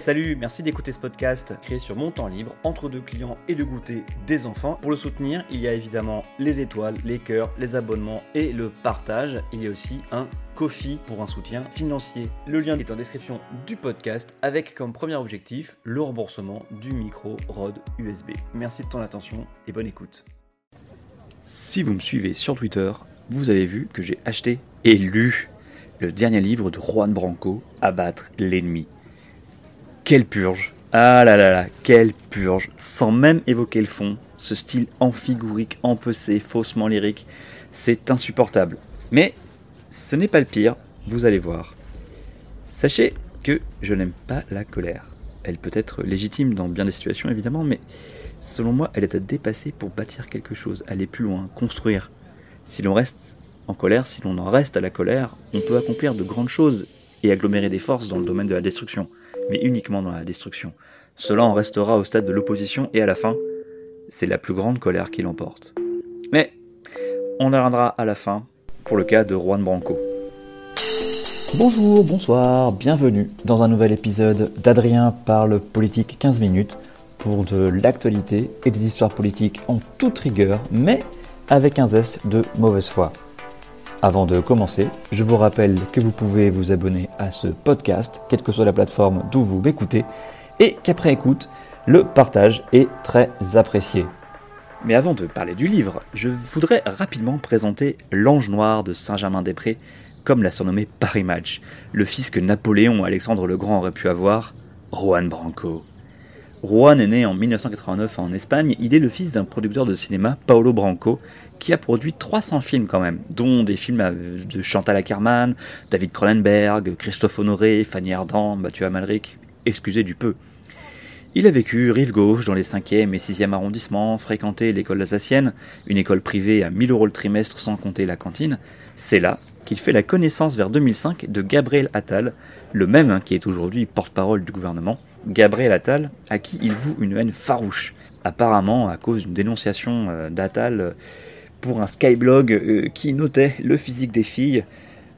Salut, merci d'écouter ce podcast créé sur mon temps libre, entre deux clients et de goûter des enfants. Pour le soutenir, il y a évidemment les étoiles, les cœurs, les abonnements et le partage. Il y a aussi un Kofi pour un soutien financier. Le lien est en description du podcast avec comme premier objectif le remboursement du micro Rode USB. Merci de ton attention et bonne écoute. Si vous me suivez sur Twitter, vous avez vu que j'ai acheté et lu le dernier livre de Juan Branco, Abattre l'ennemi. Quelle purge Ah là là là, quelle purge Sans même évoquer le fond, ce style amphigurique, empecé, faussement lyrique, c'est insupportable. Mais ce n'est pas le pire, vous allez voir. Sachez que je n'aime pas la colère. Elle peut être légitime dans bien des situations évidemment, mais selon moi, elle est à dépasser pour bâtir quelque chose, aller plus loin, construire. Si l'on reste en colère, si l'on en reste à la colère, on peut accomplir de grandes choses et agglomérer des forces dans le domaine de la destruction mais uniquement dans la destruction. Cela en restera au stade de l'opposition et à la fin, c'est la plus grande colère qui l'emporte. Mais on reviendra à la fin pour le cas de Juan Branco. Bonjour, bonsoir, bienvenue dans un nouvel épisode d'Adrien parle politique 15 minutes pour de l'actualité et des histoires politiques en toute rigueur, mais avec un zeste de mauvaise foi. Avant de commencer, je vous rappelle que vous pouvez vous abonner à ce podcast, quelle que soit la plateforme d'où vous m'écoutez, et qu'après écoute, le partage est très apprécié. Mais avant de parler du livre, je voudrais rapidement présenter l'ange noir de Saint-Germain-des-Prés, comme l'a surnommé Paris Match, le fils que Napoléon Alexandre le Grand aurait pu avoir, Juan Branco. Juan est né en 1989 en Espagne, il est le fils d'un producteur de cinéma, Paolo Branco, qui a produit 300 films quand même, dont des films de Chantal Ackerman, David Cronenberg, Christophe Honoré, Fanny Ardant, Mathieu Amalric, excusez du peu. Il a vécu rive gauche dans les 5e et 6e arrondissements, fréquenté l'école alsacienne, une école privée à 1000 euros le trimestre sans compter la cantine. C'est là qu'il fait la connaissance vers 2005 de Gabriel Attal, le même hein, qui est aujourd'hui porte-parole du gouvernement. Gabriel Attal, à qui il voue une haine farouche, apparemment à cause d'une dénonciation euh, d'Attal euh, pour un skyblog euh, qui notait le physique des filles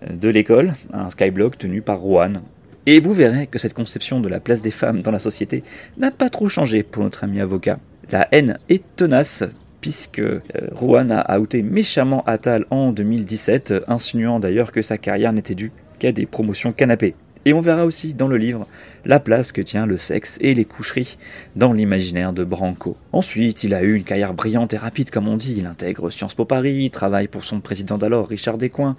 de l'école, un skyblog tenu par Rouen. Et vous verrez que cette conception de la place des femmes dans la société n'a pas trop changé pour notre ami avocat. La haine est tenace, puisque Rouen a outé méchamment Attal en 2017, insinuant d'ailleurs que sa carrière n'était due qu'à des promotions canapées. Et on verra aussi dans le livre la place que tient le sexe et les coucheries dans l'imaginaire de Branco. Ensuite, il a eu une carrière brillante et rapide, comme on dit. Il intègre Sciences Po Paris, travaille pour son président d'alors, Richard Descoings.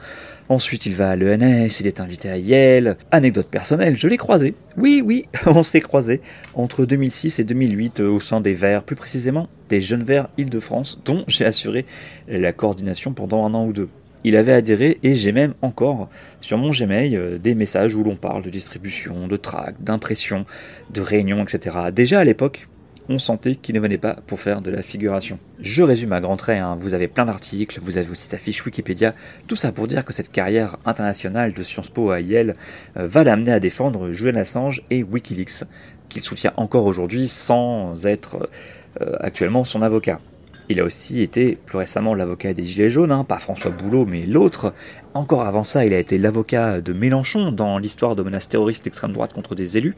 Ensuite, il va à l'ENS, il est invité à Yale. Anecdote personnelle, je l'ai croisé. Oui, oui, on s'est croisé entre 2006 et 2008 au sein des Verts, plus précisément des Jeunes Verts Île-de-France, dont j'ai assuré la coordination pendant un an ou deux il avait adhéré et j'ai même encore sur mon Gmail euh, des messages où l'on parle de distribution, de tract, d'impression, de réunion, etc. Déjà à l'époque, on sentait qu'il ne venait pas pour faire de la figuration. Je résume à grands traits, hein. vous avez plein d'articles, vous avez aussi sa fiche Wikipédia, tout ça pour dire que cette carrière internationale de Sciences Po à Yale euh, va l'amener à défendre Julian Assange et Wikileaks, qu'il soutient encore aujourd'hui sans être euh, actuellement son avocat. Il a aussi été plus récemment l'avocat des Gilets jaunes, hein, pas François Boulot, mais l'autre. Encore avant ça, il a été l'avocat de Mélenchon dans l'histoire de menaces terroristes d'extrême droite contre des élus,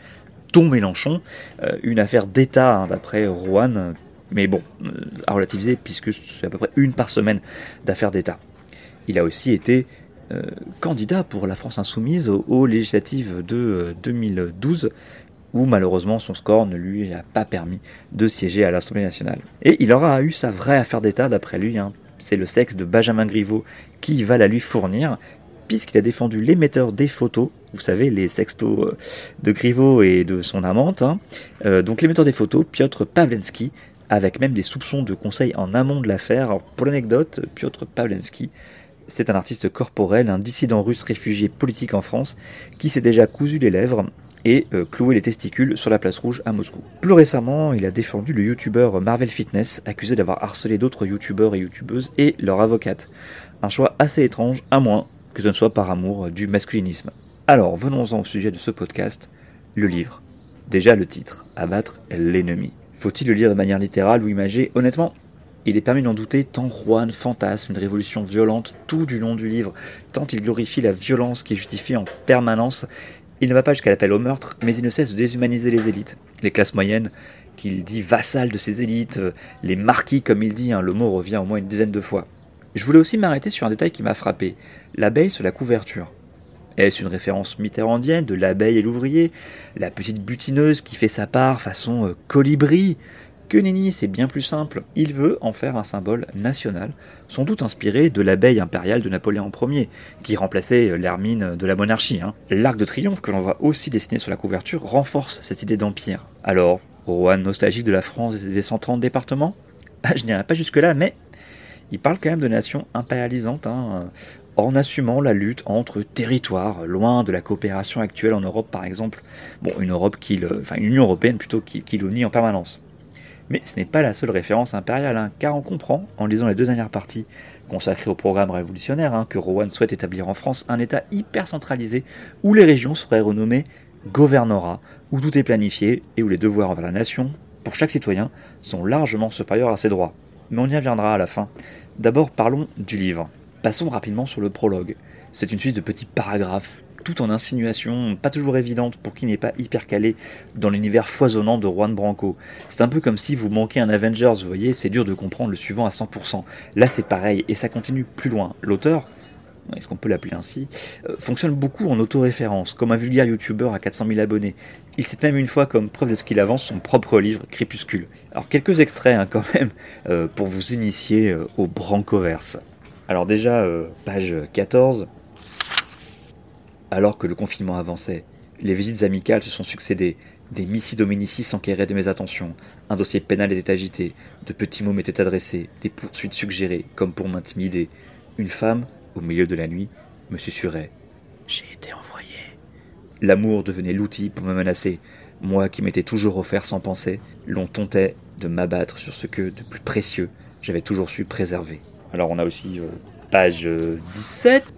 dont Mélenchon, euh, une affaire d'État hein, d'après Rouen, mais bon, euh, à relativiser puisque c'est à peu près une par semaine d'affaires d'État. Il a aussi été euh, candidat pour la France insoumise aux législatives de 2012 où malheureusement son score ne lui a pas permis de siéger à l'Assemblée nationale. Et il aura eu sa vraie affaire d'État d'après lui, hein. c'est le sexe de Benjamin Griveaux qui va la lui fournir, puisqu'il a défendu l'émetteur des photos, vous savez, les sextos euh, de Griveaux et de son amante, hein. euh, donc l'émetteur des photos, Piotr Pawlenski, avec même des soupçons de conseil en amont de l'affaire. Pour l'anecdote, Piotr Pawlenski, c'est un artiste corporel, un dissident russe réfugié politique en France, qui s'est déjà cousu les lèvres et euh, clouer les testicules sur la place rouge à Moscou. Plus récemment, il a défendu le youtubeur Marvel Fitness, accusé d'avoir harcelé d'autres youtubeurs et youtubeuses et leur avocate. Un choix assez étrange, à moins que ce ne soit par amour du masculinisme. Alors, venons-en au sujet de ce podcast, le livre. Déjà le titre, Abattre l'ennemi. Faut-il le lire de manière littérale ou imagée? Honnêtement, il est permis d'en douter tant Juan fantasme une révolution violente tout du long du livre, tant il glorifie la violence qui est justifiée en permanence Il ne va pas jusqu'à l'appel au meurtre, mais il ne cesse de déshumaniser les élites, les classes moyennes, qu'il dit vassales de ces élites, les marquis comme il dit, hein, le mot revient au moins une dizaine de fois. Je voulais aussi m'arrêter sur un détail qui m'a frappé, l'abeille sur la couverture. Est-ce une référence mitterrandienne de l'abeille et l'ouvrier? La petite butineuse qui fait sa part façon euh, colibri? Que nenni, c'est bien plus simple. Il veut en faire un symbole national, sans doute inspiré de l'abeille impériale de Napoléon Ier, qui remplaçait euh, l'hermine de la monarchie. Hein. L'arc de triomphe que l'on voit aussi dessiné sur la couverture renforce cette idée d'empire. Alors, Rohan nostalgique de la France et des 130 départements ah, Je n'irai pas jusque-là, mais il parle quand même de nation impérialisante, hein, en assumant la lutte entre territoires, loin de la coopération actuelle en Europe par exemple. Bon, une Europe qui enfin une Union européenne plutôt qui, qui en permanence. Mais ce n'est pas la seule référence impériale, hein, car on comprend, en lisant les deux dernières parties consacrées au programme révolutionnaire, hein, que Rowan souhaite établir en France un État hyper centralisé où les régions seraient renommées gouvernorat, où tout est planifié et où les devoirs envers la nation, pour chaque citoyen, sont largement supérieurs à ses droits. Mais on y reviendra à la fin. D'abord parlons du livre. Passons rapidement sur le prologue. C'est une suite de petits paragraphes, tout en insinuations pas toujours évidentes pour qui n'est pas hyper calé dans l'univers foisonnant de Juan Branco. C'est un peu comme si vous manquez un Avengers, vous voyez, c'est dur de comprendre le suivant à 100%. Là c'est pareil, et ça continue plus loin. L'auteur, est-ce qu'on peut l'appeler ainsi, euh, fonctionne beaucoup en autoréférence, comme un vulgaire youtubeur à 400 000 abonnés. Il cite même une fois comme preuve de ce qu'il avance son propre livre, Crépuscule. Alors quelques extraits hein, quand même, euh, pour vous initier euh, au Brancoverse. Alors déjà, page 14. Alors que le confinement avançait, les visites amicales se sont succédées. Des missi dominici s'enquéraient de mes attentions. Un dossier pénal était agité. De petits mots m'étaient adressés. Des poursuites suggérées, comme pour m'intimider. Une femme, au milieu de la nuit, me susurrait. J'ai été envoyé. L'amour devenait l'outil pour me menacer. Moi qui m'étais toujours offert sans penser, l'on tentait de m'abattre sur ce que, de plus précieux, j'avais toujours su préserver. Alors on a aussi euh, page 17.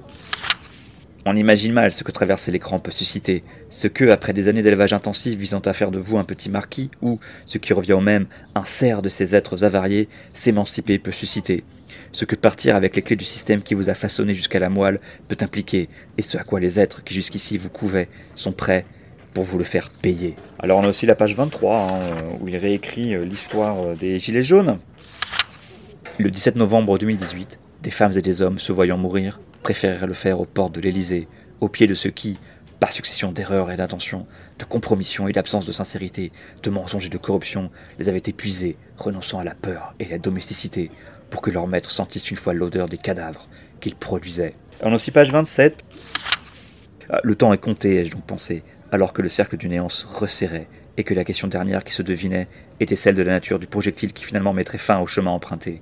Euh, on imagine mal ce que traverser l'écran peut susciter, ce que, après des années d'élevage intensif visant à faire de vous un petit marquis, ou, ce qui revient au même, un cerf de ces êtres avariés, s'émanciper peut susciter, ce que partir avec les clés du système qui vous a façonné jusqu'à la moelle peut impliquer, et ce à quoi les êtres qui jusqu'ici vous couvaient sont prêts pour vous le faire payer. Alors on a aussi la page 23, hein, où il réécrit euh, l'histoire des Gilets jaunes. Le 17 novembre 2018, des femmes et des hommes se voyant mourir préférèrent le faire aux portes de l'Élysée, au pied de ceux qui, par succession d'erreurs et d'intentions, de compromissions et d'absence de sincérité, de mensonges et de corruption, les avaient épuisés, renonçant à la peur et à la domesticité, pour que leurs maîtres sentissent une fois l'odeur des cadavres qu'ils produisaient. A aussi page 27. Ah, le temps est compté, ai-je donc pensé, alors que le cercle du néant se resserrait, et que la question dernière qui se devinait était celle de la nature du projectile qui finalement mettrait fin au chemin emprunté.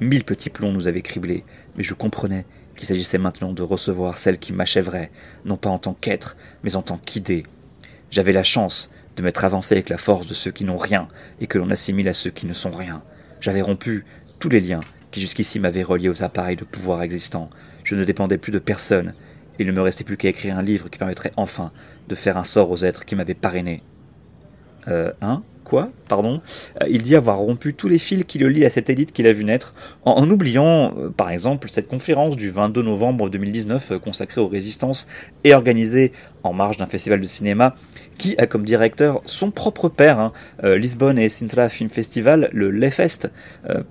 Mille petits plombs nous avaient criblés, mais je comprenais qu'il s'agissait maintenant de recevoir celle qui m'achèverait, non pas en tant qu'être, mais en tant qu'idée. J'avais la chance de m'être avancé avec la force de ceux qui n'ont rien et que l'on assimile à ceux qui ne sont rien. J'avais rompu tous les liens qui jusqu'ici m'avaient relié aux appareils de pouvoir existants. Je ne dépendais plus de personne. Il ne me restait plus qu'à écrire un livre qui permettrait enfin de faire un sort aux êtres qui m'avaient parrainé. Euh, hein quoi Pardon euh, Il dit avoir rompu tous les fils qui le lient à cette élite qu'il a vu naître, en, oubliant, euh, par exemple, cette conférence du 22 novembre 2019 euh, consacrée aux résistances et organisée en marge d'un festival de cinéma qui a comme directeur son propre père, hein, Lisbonne et Sintra Film Festival, le Lefest,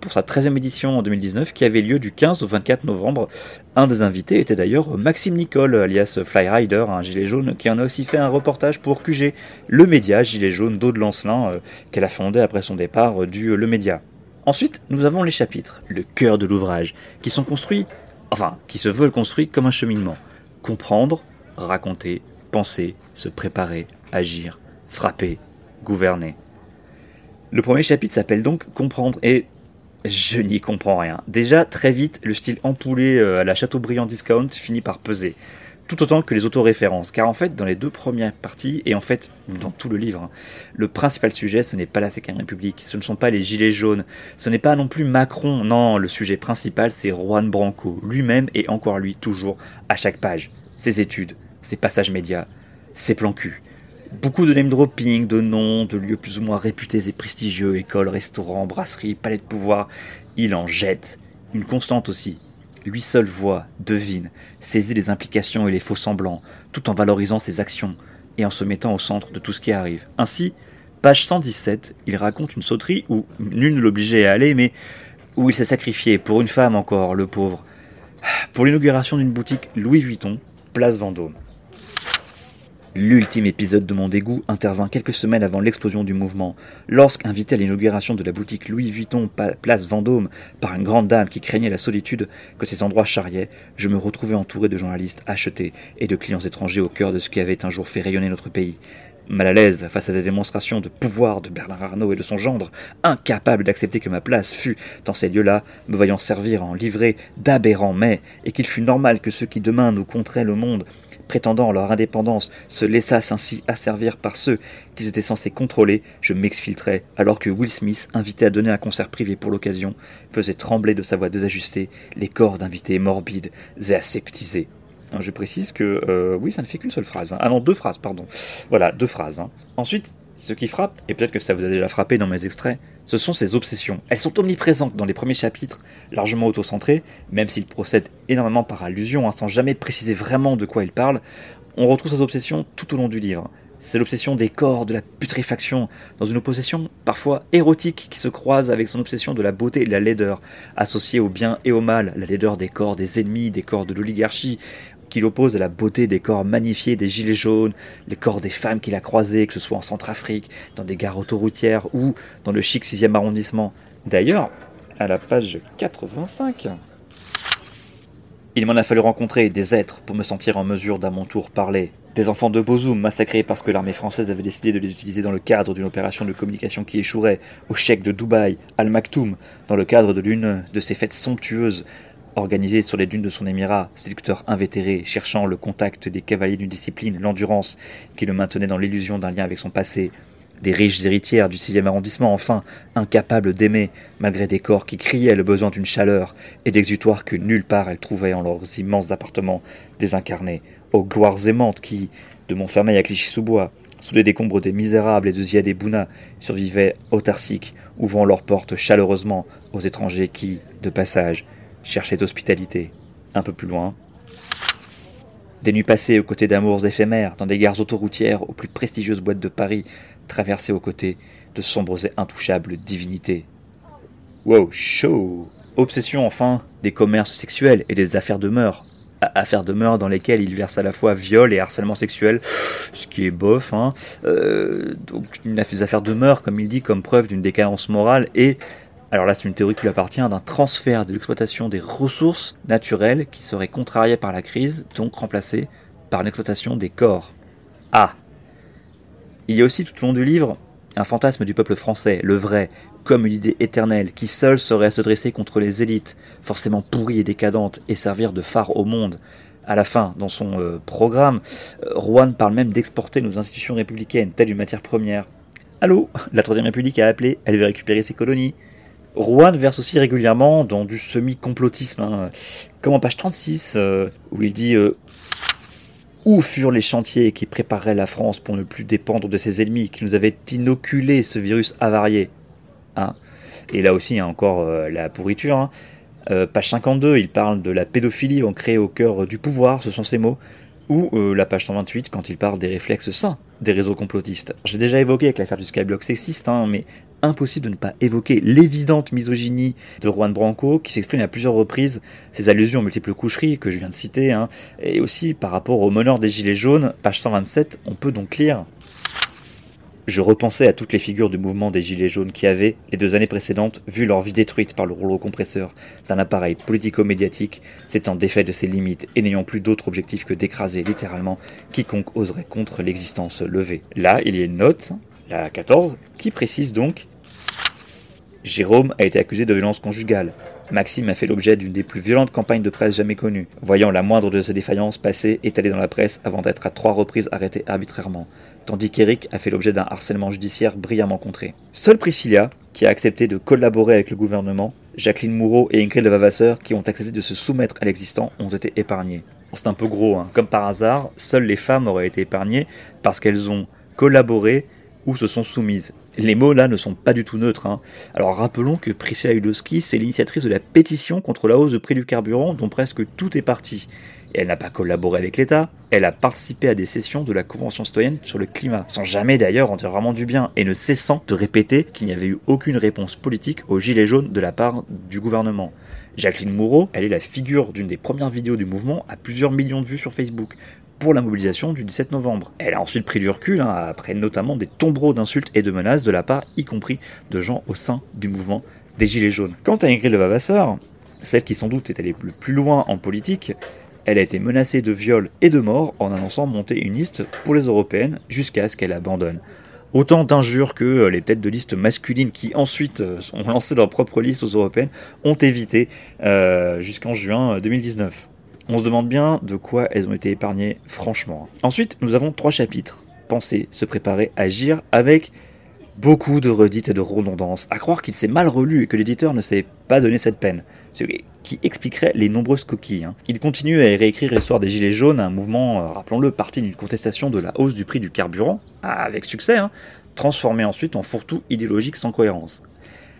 pour sa 13e édition en 2019, qui avait lieu du 15 au 24 novembre. Un des invités était d'ailleurs Maxime Nicole, alias Flyrider, un gilet jaune, qui en a aussi fait un reportage pour QG, le média gilet jaune d'Aude Lancelin, qu'elle a fondé après son départ du Le Média. Ensuite, nous avons les chapitres, le cœur de l'ouvrage, qui sont construits, enfin, qui se veulent construits comme un cheminement. Comprendre, raconter, penser, se préparer, agir, frapper, gouverner. Le premier chapitre s'appelle donc Comprendre et je n'y comprends rien. Déjà, très vite, le style empoulé euh, à la Chateaubriand Discount finit par peser tout autant que les autoréférences. Car en fait, dans les deux premières parties, et en fait dans tout le livre, hein, le principal sujet, ce n'est pas la Cinquième République, ce ne sont pas les Gilets jaunes, ce n'est pas non plus Macron, non, le sujet principal, c'est Juan Branco, lui-même et encore lui, toujours, à chaque page. Ses études, ses passages médias, ses plans cul. Beaucoup de name dropping, de noms, de lieux plus ou moins réputés et prestigieux, écoles, restaurants, brasseries, palais de pouvoir. Il en jette. Une constante aussi, lui seul voit, devine, saisit les implications et les faux semblants, tout en valorisant ses actions, et en se mettant au centre de tout ce qui arrive. Ainsi, page 117, il raconte une sauterie où nul ne l'obligeait à aller, mais où il s'est sacrifié pour une femme encore, le pauvre, pour l'inauguration d'une boutique Louis Vuitton, place Vendôme. L'ultime épisode de mon dégoût intervint quelques semaines avant l'explosion du mouvement, lorsqu'invité à l'inauguration de la boutique Louis Vuitton place Vendôme par une grande dame qui craignait la solitude que ces endroits charriaient, je me retrouvais entouré de journalistes achetés et de clients étrangers au cœur de ce qui avait un jour fait rayonner notre pays. Mal à l'aise face à des démonstrations de pouvoir de Bernard Arnault et de son gendre, incapable d'accepter que ma place fût dans ces lieux-là, me voyant servir en livrée d'aberrants mais, et qu'il fût normal que ceux qui demain nous compteraient le monde, prétendant leur indépendance, se laissassent ainsi asservir par ceux qu'ils étaient censés contrôler, je m'exfiltrais, alors que Will Smith, invité à donner un concert privé pour l'occasion, faisait trembler de sa voix désajustée les corps d'invités morbides et aseptisés. Hein, je précise que euh, oui, ça ne fait qu'une seule phrase. Hein. Ah non, deux phrases, pardon. Voilà, deux phrases. Hein. Ensuite, ce qui frappe, et peut-être que ça vous a déjà frappé dans mes extraits, ce sont ces obsessions. Elles sont omniprésentes dans les premiers chapitres, largement autocentrés, même s'ils procèdent énormément par allusion, sans jamais préciser vraiment de quoi ils parlent. On retrouve ces obsessions tout au long du livre. C'est l'obsession des corps, de la putréfaction, dans une opposition parfois érotique qui se croise avec son obsession de la beauté et de la laideur, associée au bien et au mal, la laideur des corps des ennemis, des corps de l'oligarchie, qu'il oppose à la beauté des corps magnifiés des gilets jaunes, les corps des femmes qu'il a croisées, que ce soit en Centrafrique, dans des gares autoroutières ou dans le chic 6e arrondissement. D'ailleurs, à la page 85, il m'en a fallu rencontrer des êtres pour me sentir en mesure d'à mon tour parler. Des enfants de Bozoum massacrés parce que l'armée française avait décidé de les utiliser dans le cadre d'une opération de communication qui échouerait, au chèque de Dubaï, Al Maktoum, dans le cadre de l'une de ces fêtes somptueuses organisé sur les dunes de son émirat, séducteur invétéré, cherchant le contact des cavaliers d'une discipline, l'endurance, qui le maintenait dans l'illusion d'un lien avec son passé, des riches héritières du 6 arrondissement, enfin, incapables d'aimer, malgré des corps qui criaient le besoin d'une chaleur et d'exutoire que nulle part elles trouvaient en leurs immenses appartements désincarnés, aux gloires aimantes qui, de Montfermeil à Clichy-sous-Bois, sous les décombres des misérables et de Ziad et Bouna, survivaient autarciques, ouvrant leurs portes chaleureusement aux étrangers qui, de passage, cherchait hospitalité. Un peu plus loin. Des nuits passées aux côtés d'amours éphémères, dans des gares autoroutières aux plus prestigieuses boîtes de Paris, traversées aux côtés de sombres et intouchables divinités. Wow, chaud Obsession enfin des commerces sexuels et des affaires de mœurs. Affaires de mœurs dans lesquelles il verse à la fois viol et harcèlement sexuel, ce qui est bof, hein. Euh, donc une affaire de mœurs, comme il dit, comme preuve d'une décadence morale et alors là, c'est une théorie qui lui appartient d'un transfert de l'exploitation des ressources naturelles qui serait contrariée par la crise, donc remplacée par l'exploitation des corps. Ah Il y a aussi tout au long du livre un fantasme du peuple français, le vrai, comme une idée éternelle, qui seule serait à se dresser contre les élites, forcément pourries et décadentes, et servir de phare au monde. À la fin, dans son euh, programme, euh, Rouen parle même d'exporter nos institutions républicaines, telles une matière première. Allô? La Troisième République a appelé, elle veut récupérer ses colonies. Rouen verse aussi régulièrement dans du semi-complotisme, hein. comme en page 36, euh, où il dit euh, Où furent les chantiers qui prépareraient la France pour ne plus dépendre de ses ennemis, qui nous avaient inoculé ce virus avarié? Hein Et là aussi, il y a encore euh, la pourriture. Hein. page 52, il parle de la pédophilie ancrée au cœur du pouvoir, ce sont ces mots. Ou la page 128, quand il parle des réflexes sains des réseaux complotistes. J'ai déjà évoqué avec l'affaire du Skyblock sexiste, hein, mais impossible de ne pas évoquer l'évidente misogynie de Juan Branco, qui s'exprime à plusieurs reprises, ses allusions aux multiples coucheries que je viens de citer, hein, et aussi par rapport au meneur des Gilets jaunes, page 127, on peut donc lire je repensais à toutes les figures du mouvement des Gilets jaunes qui avaient, les deux années précédentes, vu leur vie détruite par le rouleau compresseur d'un appareil politico-médiatique, s'étant défait de ses limites et n'ayant plus d'autre objectif que d'écraser littéralement quiconque oserait contre l'existence levée. Là, il y a une note, la 14, qui précise donc Jérôme a été accusé de violence conjugale. Maxime a fait l'objet d'une des plus violentes campagnes de presse jamais connues, voyant la moindre de ses défaillances passer étalée dans la presse avant d'être à trois reprises arrêté arbitrairement, tandis qu'Eric a fait l'objet d'un harcèlement judiciaire brillamment contré. Seule Priscilla, qui a accepté de collaborer avec le gouvernement, Jacqueline Moureau et Ingrid Levavasseur, qui ont accepté de se soumettre à l'existant, ont été épargnées. C'est un peu gros, hein. comme par hasard, seules les femmes auraient été épargnées parce qu'elles ont collaboré ou se sont soumises. Les mots là ne sont pas du tout neutres. Hein. Alors rappelons que Priscilla Udowski, c'est l'initiatrice de la pétition contre la hausse du prix du carburant dont presque tout est parti. Elle n'a pas collaboré avec l'État, elle a participé à des sessions de la Convention citoyenne sur le climat, sans jamais d'ailleurs en dire vraiment du bien, et ne cessant de répéter qu'il n'y avait eu aucune réponse politique aux gilets jaunes de la part du gouvernement. Jacqueline Moureau, elle est la figure d'une des premières vidéos du mouvement à plusieurs millions de vues sur Facebook pour la mobilisation du 17 novembre. Elle a ensuite pris du recul, hein, après notamment des tombereaux d'insultes et de menaces de la part, y compris de gens au sein du mouvement des Gilets jaunes. Quant à Ingrid Levavasseur, celle qui sans doute est allée le plus loin en politique, elle a été menacée de viol et de mort en annonçant monter une liste pour les européennes jusqu'à ce qu'elle abandonne. Autant d'injures que euh, les têtes de liste masculines qui ensuite euh, ont lancé leur propre liste aux européennes ont évité euh, jusqu'en juin 2019. On se demande bien de quoi elles ont été épargnées franchement. Ensuite, nous avons trois chapitres. Penser, se préparer, agir avec beaucoup de redites et de redondances. À croire qu'il s'est mal relu et que l'éditeur ne s'est pas donné cette peine. Ce qui expliquerait les nombreuses coquilles. Hein. Il continue à réécrire l'histoire des Gilets jaunes, un mouvement, rappelons-le, parti d'une contestation de la hausse du prix du carburant, avec succès, hein, transformé ensuite en fourre-tout idéologique sans cohérence.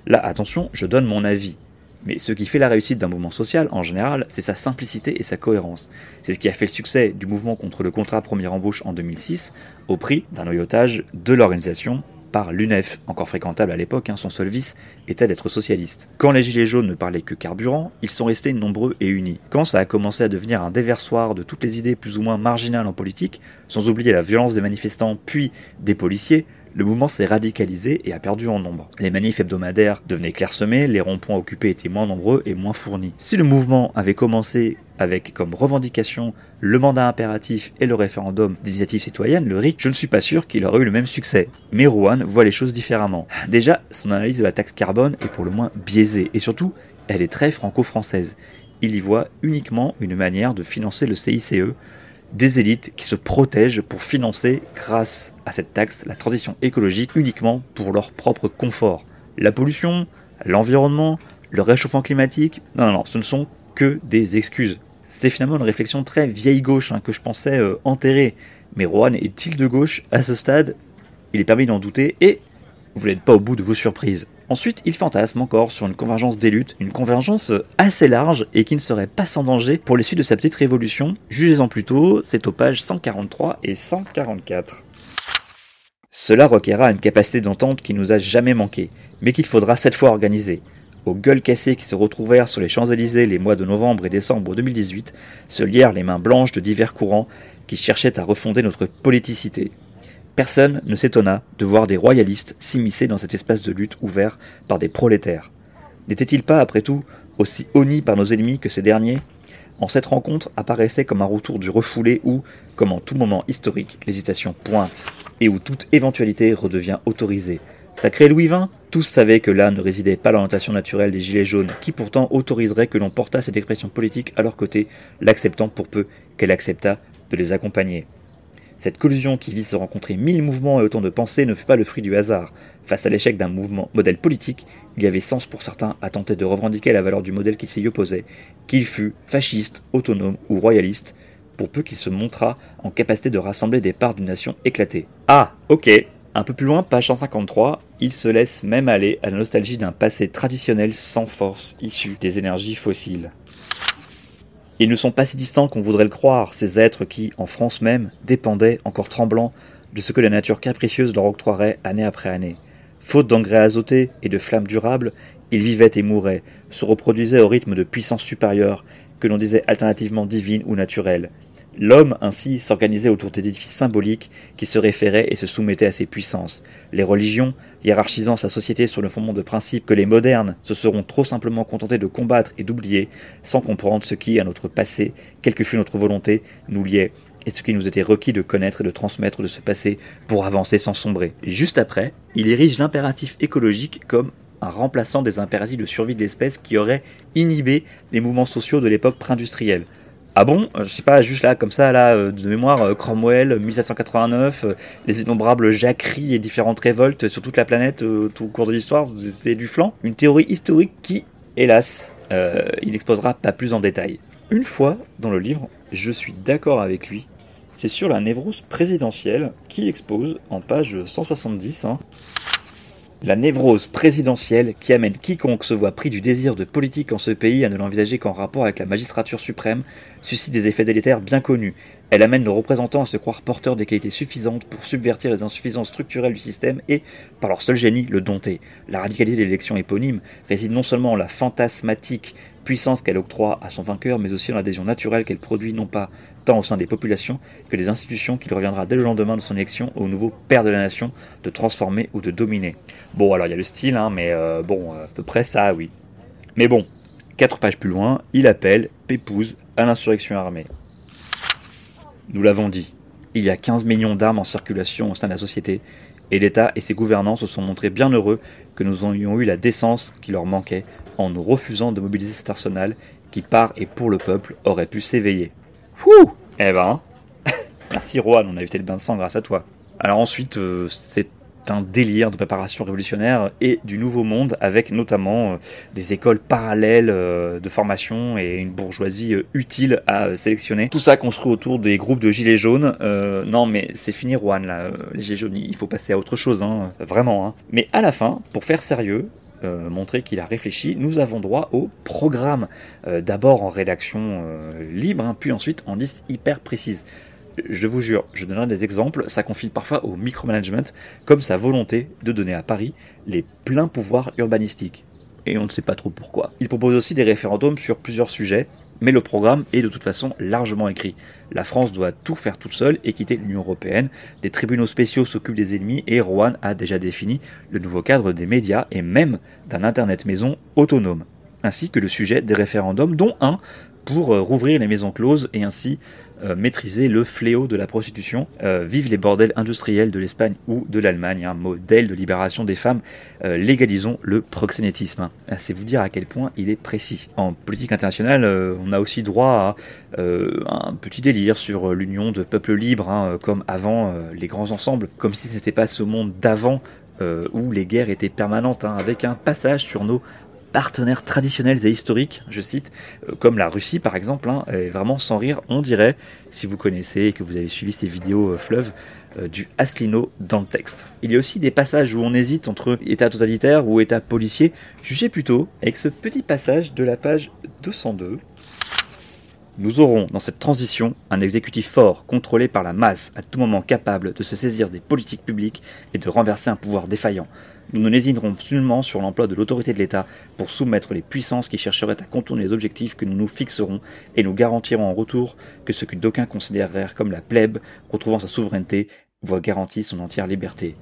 Là, attention, je donne mon avis. Mais ce qui fait la réussite d'un mouvement social, en général, c'est sa simplicité et sa cohérence. C'est ce qui a fait le succès du mouvement contre le contrat première embauche en 2006, au prix d'un noyautage de l'organisation l'UNEF, encore fréquentable à l'époque, hein, son seul vice était d'être socialiste. Quand les Gilets jaunes ne parlaient que carburant, ils sont restés nombreux et unis. Quand ça a commencé à devenir un déversoir de toutes les idées plus ou moins marginales en politique, sans oublier la violence des manifestants puis des policiers, le mouvement s'est radicalisé et a perdu en nombre. Les manifs hebdomadaires devenaient clairsemés, les ronds-points occupés étaient moins nombreux et moins fournis. Si le mouvement avait commencé avec comme revendication le mandat impératif et le référendum d'initiative citoyenne, le RIC, je ne suis pas sûr qu'il aurait eu le même succès. Mais Rouen voit les choses différemment. Déjà, son analyse de la taxe carbone est pour le moins biaisée et surtout, elle est très franco-française. Il y voit uniquement une manière de financer le CICE, des élites qui se protègent pour financer, grâce à cette taxe, la transition écologique uniquement pour leur propre confort. La pollution, l'environnement, le réchauffement climatique, non, non, non, ce ne sont que des excuses. C'est finalement une réflexion très vieille gauche hein, que je pensais euh, enterrer. Mais Rohan est-il de gauche à ce stade? Il est permis d'en douter et vous n'êtes pas au bout de vos surprises. Ensuite, il fantasme encore sur une convergence des luttes, une convergence assez large et qui ne serait pas sans danger pour les suites de sa petite révolution. Jugez-en plutôt, c'est aux pages 143 et 144. Cela requerra une capacité d'entente qui nous a jamais manqué, mais qu'il faudra cette fois organiser. Aux gueules cassées qui se retrouvèrent sur les Champs-Élysées les mois de novembre et décembre 2018, se lièrent les mains blanches de divers courants qui cherchaient à refonder notre politicité. Personne ne s'étonna de voir des royalistes s'immiscer dans cet espace de lutte ouvert par des prolétaires. N'était-il pas, après tout, aussi honni par nos ennemis que ces derniers? En cette rencontre apparaissait comme un retour du refoulé où, comme en tout moment historique, l'hésitation pointe, et où toute éventualité redevient autorisée. Sacré Louis XX Tous savaient que là ne résidait pas l'orientation naturelle des Gilets jaunes, qui pourtant autoriserait que l'on portât cette expression politique à leur côté, l'acceptant pour peu qu'elle acceptât de les accompagner. Cette collusion qui vise se rencontrer mille mouvements et autant de pensées ne fut pas le fruit du hasard. Face à l'échec d'un mouvement modèle politique, il y avait sens pour certains à tenter de revendiquer la valeur du modèle qui s'y opposait, qu'il fût fasciste, autonome ou royaliste, pour peu qu'il se montrât en capacité de rassembler des parts d'une nation éclatée. Ah, ok. Un peu plus loin, page 153, il se laisse même aller à la nostalgie d'un passé traditionnel sans force issu des énergies fossiles. Ils ne sont pas si distants qu'on voudrait le croire, ces êtres qui, en France même, dépendaient, encore tremblants, de ce que la nature capricieuse leur octroierait année après année. Faute d'engrais azotés et de flammes durables, ils vivaient et mouraient, se reproduisaient au rythme de puissance supérieure, que l'on disait alternativement divine ou naturelle, L'homme, ainsi, s'organisait autour d'édifices symboliques qui se référaient et se soumettaient à ses puissances. Les religions, hiérarchisant sa société sur le fondement de principes que les modernes se seront trop simplement contentés de combattre et d'oublier, sans comprendre ce qui, à notre passé, quelle que fût notre volonté, nous liait, et ce qui nous était requis de connaître et de transmettre de ce passé pour avancer sans sombrer. Juste après, il érige l'impératif écologique comme un remplaçant des impératifs de survie de l'espèce qui auraient inhibé les mouvements sociaux de l'époque pré-industrielle. Ah bon? Je sais pas, juste là, comme ça, là, euh, de mémoire, euh, Cromwell, 1789, euh, les innombrables jacqueries et différentes révoltes sur toute la planète au cours de l'histoire, c'est du flanc. Une théorie historique qui, hélas, il exposera pas plus en détail. Une fois dans le livre, je suis d'accord avec lui, C'est sur la névrose présidentielle qui expose en page 170. Hein. La névrose présidentielle qui amène quiconque se voit pris du désir de politique en ce pays à ne l'envisager qu'en rapport avec la magistrature suprême suscite des effets délétères bien connus. Elle amène nos représentants à se croire porteurs des qualités suffisantes pour subvertir les insuffisances structurelles du système et, par leur seul génie, le dompter. La radicalité de l'élection éponyme réside non seulement en la fantasmatique puissance qu'elle octroie à son vainqueur, mais aussi en l'adhésion naturelle qu'elle produit non pas tant au sein des populations que des institutions qu'il reviendra dès le lendemain de son élection au nouveau père de la nation de transformer ou de dominer. Bon, alors il y a le style, hein, mais euh, bon, à peu près ça, oui. Mais bon, quatre pages plus loin, il appelle Pépouze à l'insurrection armée. Nous l'avons dit, il y a 15 millions d'armes en circulation au sein de la société, et l'État et ses gouvernants se sont montrés bien heureux que nous ayons eu la décence qui leur manquait en nous refusant de mobiliser cet arsenal qui, par et pour le peuple, aurait pu s'éveiller. Ouh Eh ben, merci Rohan, on a évité le bain de sang grâce à toi. Alors ensuite, euh, c'est un délire de préparation révolutionnaire et du nouveau monde avec notamment euh, des écoles parallèles euh, de formation et une bourgeoisie utile à sélectionner. Tout ça construit autour des groupes de gilets jaunes. non mais c'est fini Rohan là, les gilets jaunes, il faut passer à autre chose, hein, vraiment. Hein. Mais à la fin, pour faire sérieux, euh, montrer qu'il a réfléchi, nous avons droit au programme. Euh, d'abord en rédaction euh, libre, hein, puis ensuite en liste hyper précise. Je vous jure, je donnerai des exemples, ça confine parfois au micromanagement, comme sa volonté de donner à Paris les pleins pouvoirs urbanistiques. Et on ne sait pas trop pourquoi. Il propose aussi des référendums sur plusieurs sujets, mais le programme est de toute façon largement écrit. La France doit tout faire toute seule et quitter l'Union Européenne. Des tribunaux spéciaux s'occupent des ennemis et Rouen a déjà défini le nouveau cadre des médias et même d'un Internet maison autonome. Ainsi que le sujet des référendums, dont un pour euh, rouvrir les maisons closes et ainsi euh, maîtriser le fléau de la prostitution. Euh, vive les bordels industriels de l'Espagne ou de l'Allemagne, un modèle de libération des femmes. légalisons le proxénétisme. Ah, c'est vous dire à quel point il est précis. En politique internationale, on a aussi droit à un petit délire sur l'union de peuples libres, hein, comme avant les grands ensembles, comme si ce n'était pas ce monde d'avant où les guerres étaient permanentes, hein, avec un passage sur nos partenaires traditionnels et historiques, je cite, euh, comme la Russie par exemple, hein, et vraiment sans rire, on dirait, si vous connaissez et que vous avez suivi ces vidéos euh, fleuves, euh, du Asselineau dans le texte. Il y a aussi des passages où on hésite entre état totalitaire ou état policier. Jugez plutôt avec ce petit passage de la page 202. Nous aurons dans cette transition un exécutif fort, contrôlé par la masse, à tout moment capable de se saisir des politiques publiques et de renverser un pouvoir défaillant. Nous ne hésiterons nullement sur l'emploi de l'autorité de l'État pour soumettre les puissances qui chercheraient à contourner les objectifs que nous nous fixerons et nous garantirons en retour que ce que d'aucuns considérèrent comme la plèbe, retrouvant sa souveraineté, voit garantie son entière liberté.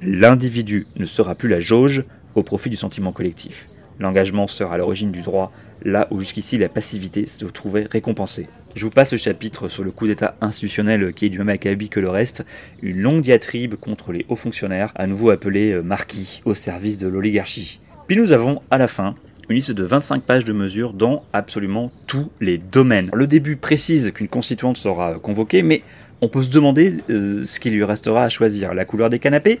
L'individu ne sera plus la jauge au profit du sentiment collectif. L'engagement sera à l'origine du droit, là où jusqu'ici la passivité se trouvait récompensée. Je vous passe le chapitre sur le coup d'état institutionnel qui est du même acabit que le reste, une longue diatribe contre les hauts fonctionnaires, à nouveau appelés euh, marquis, au service de l'oligarchie. Puis nous avons, à la fin, une liste de 25 pages de mesures dans absolument tous les domaines. Le début précise qu'une constituante sera convoquée, mais on peut se demander euh, ce qu'il lui restera à choisir. La couleur des canapés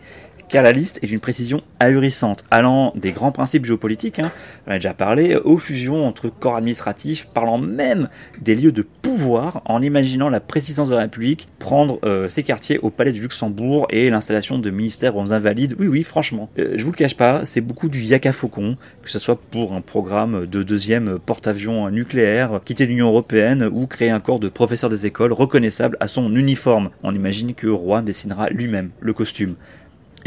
car la liste est d'une précision ahurissante, allant des grands principes géopolitiques, hein, on a déjà parlé, aux fusions entre corps administratifs, parlant même des lieux de pouvoir, en imaginant la présidence de la République prendre euh, ses quartiers au palais du Luxembourg et l'installation de ministères aux invalides. Oui, oui, franchement, euh, je vous le cache pas, c'est beaucoup du yaka faucon, que ce soit pour un programme de deuxième porte-avions nucléaire, quitter l'Union Européenne ou créer un corps de professeurs des écoles reconnaissable à son uniforme. On imagine que Roy dessinera lui-même le costume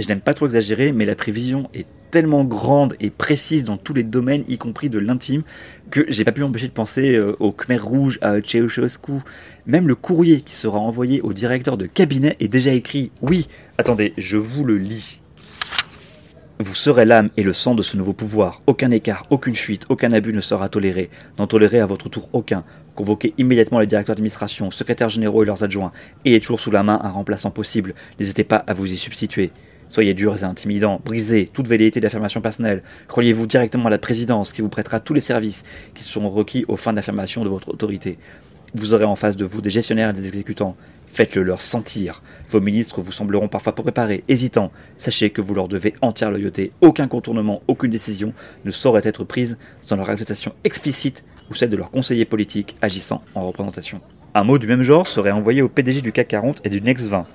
je n'aime pas trop exagérer, mais la prévision est tellement grande et précise dans tous les domaines, y compris de l'intime, que j'ai pas pu m'empêcher de penser euh, au Khmer Rouge, à Ceausescu. Même le courrier qui sera envoyé au directeur de cabinet est déjà écrit. Oui, attendez, je vous le lis. Vous serez l'âme et le sang de ce nouveau pouvoir. Aucun écart, aucune fuite, aucun abus ne sera toléré. N'en tolérez à votre tour aucun. Convoquez immédiatement les directeurs d'administration, secrétaires généraux et leurs adjoints. Ayez toujours sous la main un remplaçant possible. N'hésitez pas à vous y substituer. Soyez durs et intimidants, brisez toute velléité d'affirmation personnelle, reliez-vous directement à la présidence qui vous prêtera tous les services qui seront requis aux fins d'affirmation de votre autorité. Vous aurez en face de vous des gestionnaires et des exécutants. Faites-le leur sentir. Vos ministres vous sembleront parfois préparés, hésitants. Sachez que vous leur devez entière loyauté. Aucun contournement, aucune décision ne saurait être prise sans leur acceptation explicite ou celle de leurs conseillers politiques agissant en représentation. Un mot du même genre serait envoyé au PDG du CAC 40 et du Next 20.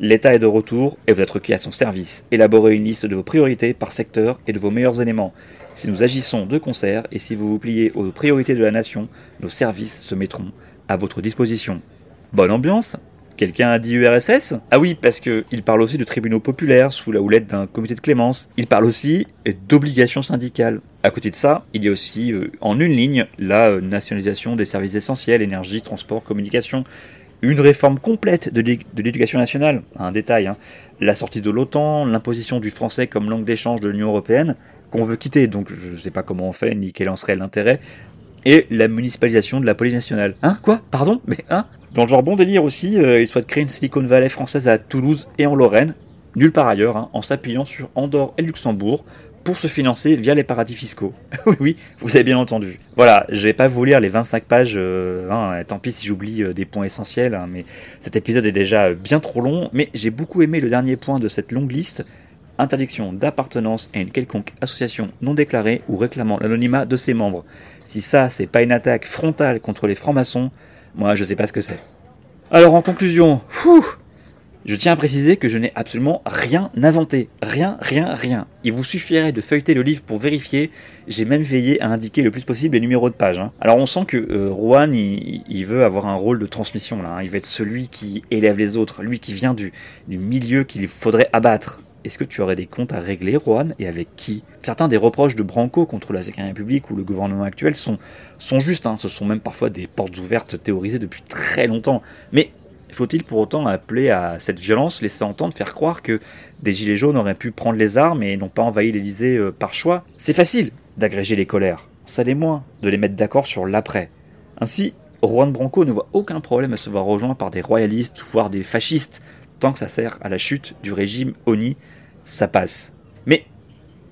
L'État est de retour et vous êtes requis à son service. Élaborez une liste de vos priorités par secteur et de vos meilleurs éléments. Si nous agissons de concert et si vous vous pliez aux priorités de la nation, nos services se mettront à votre disposition. Bonne ambiance Quelqu'un a dit URSS Ah oui, parce qu'il parle aussi de tribunaux populaires sous la houlette d'un comité de clémence. Il parle aussi d'obligations syndicales. À côté de ça, il y a aussi euh, en une ligne la euh, nationalisation des services essentiels, énergie, transport, communication, une réforme complète de l'éducation nationale, un détail, hein. la sortie de l'OTAN, l'imposition du français comme langue d'échange de l'Union européenne, qu'on veut quitter, donc je ne sais pas comment on fait, ni quel en serait l'intérêt, et la municipalisation de la police nationale. Hein Quoi? Pardon? Mais hein? Dans le genre bon délire aussi, euh, il souhaite créer une Silicon Valley française à Toulouse et en Lorraine, nulle part ailleurs, hein, en s'appuyant sur Andorre et Luxembourg, pour se financer via les paradis fiscaux. oui, oui, vous avez bien entendu. Voilà, je vais pas vous lire les 25 pages, euh, hein, tant pis si j'oublie euh, des points essentiels, hein, mais cet épisode est déjà bien trop long, mais j'ai beaucoup aimé le dernier point de cette longue liste, interdiction d'appartenance à une quelconque association non déclarée ou réclamant l'anonymat de ses membres. Si ça, c'est pas une attaque frontale contre les francs-maçons, moi je sais pas ce que c'est. Alors en conclusion, je tiens à préciser que je n'ai absolument rien inventé. Rien, rien, rien. Il vous suffirait de feuilleter le livre pour vérifier. J'ai même veillé à indiquer le plus possible les numéros de page. Hein. Alors on sent que euh, Juan, il, veut avoir un rôle de transmission là. Hein. Il veut être celui qui élève les autres, lui qui vient du, milieu qu'il faudrait abattre. Est-ce que tu aurais des comptes à régler, Juan, et avec qui? Certains des reproches de Branco contre la Sécurité République ou le gouvernement actuel sont, sont justes. Hein. Ce sont même parfois des portes ouvertes théorisées depuis très longtemps. Mais faut-il pour autant appeler à cette violence, laisser entendre, faire croire que des gilets jaunes auraient pu prendre les armes et n'ont pas envahi l'Elysée euh, par choix? C'est facile d'agréger les colères. Ça l'est moins de les mettre d'accord sur l'après. Ainsi, Juan Branco ne voit aucun problème à se voir rejoint par des royalistes, voire des fascistes, tant que ça sert à la chute du régime Oni, ça passe. Mais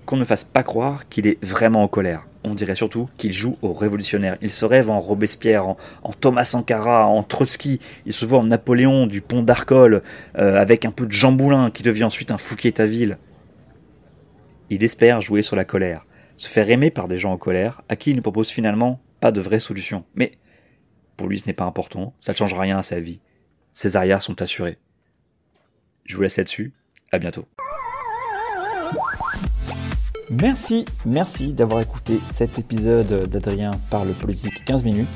qu'on ne fasse pas croire qu'il est vraiment en colère on dirait surtout qu'il joue au révolutionnaire. Il se rêve en Robespierre, en, Thomas Sankara, en Trotsky. Il se voit en Napoléon du pont d'Arcole, euh, avec un peu de Jean Boulin qui devient ensuite un Fouquier-Taville. Il espère jouer sur la colère, se faire aimer par des gens en colère, à qui il ne propose finalement pas de vraie solution. Mais pour lui, ce n'est pas important, ça ne change rien à sa vie. Ses arrières sont assurés. Je vous laisse là-dessus. À bientôt. Merci, merci d'avoir écouté cet épisode d'Adrien parle politique 15 minutes.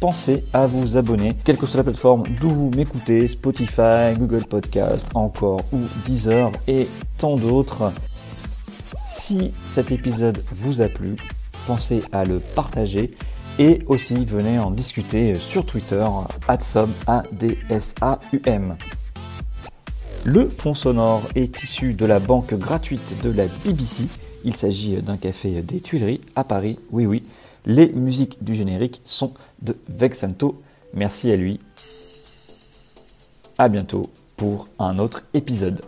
Pensez à vous abonner, quelle que soit la plateforme d'où vous m'écoutez, Spotify, Google Podcast, encore ou Deezer et tant d'autres. Si cet épisode vous a plu, pensez à le partager et aussi venez en discuter sur Twitter, A-D-S-A-U-M. Le fond sonore est issu de la banque gratuite de la BBC il s'agit d'un café des Tuileries à Paris. Oui, oui. Les musiques du générique sont de Vexanto. Merci à lui. À bientôt pour un autre épisode.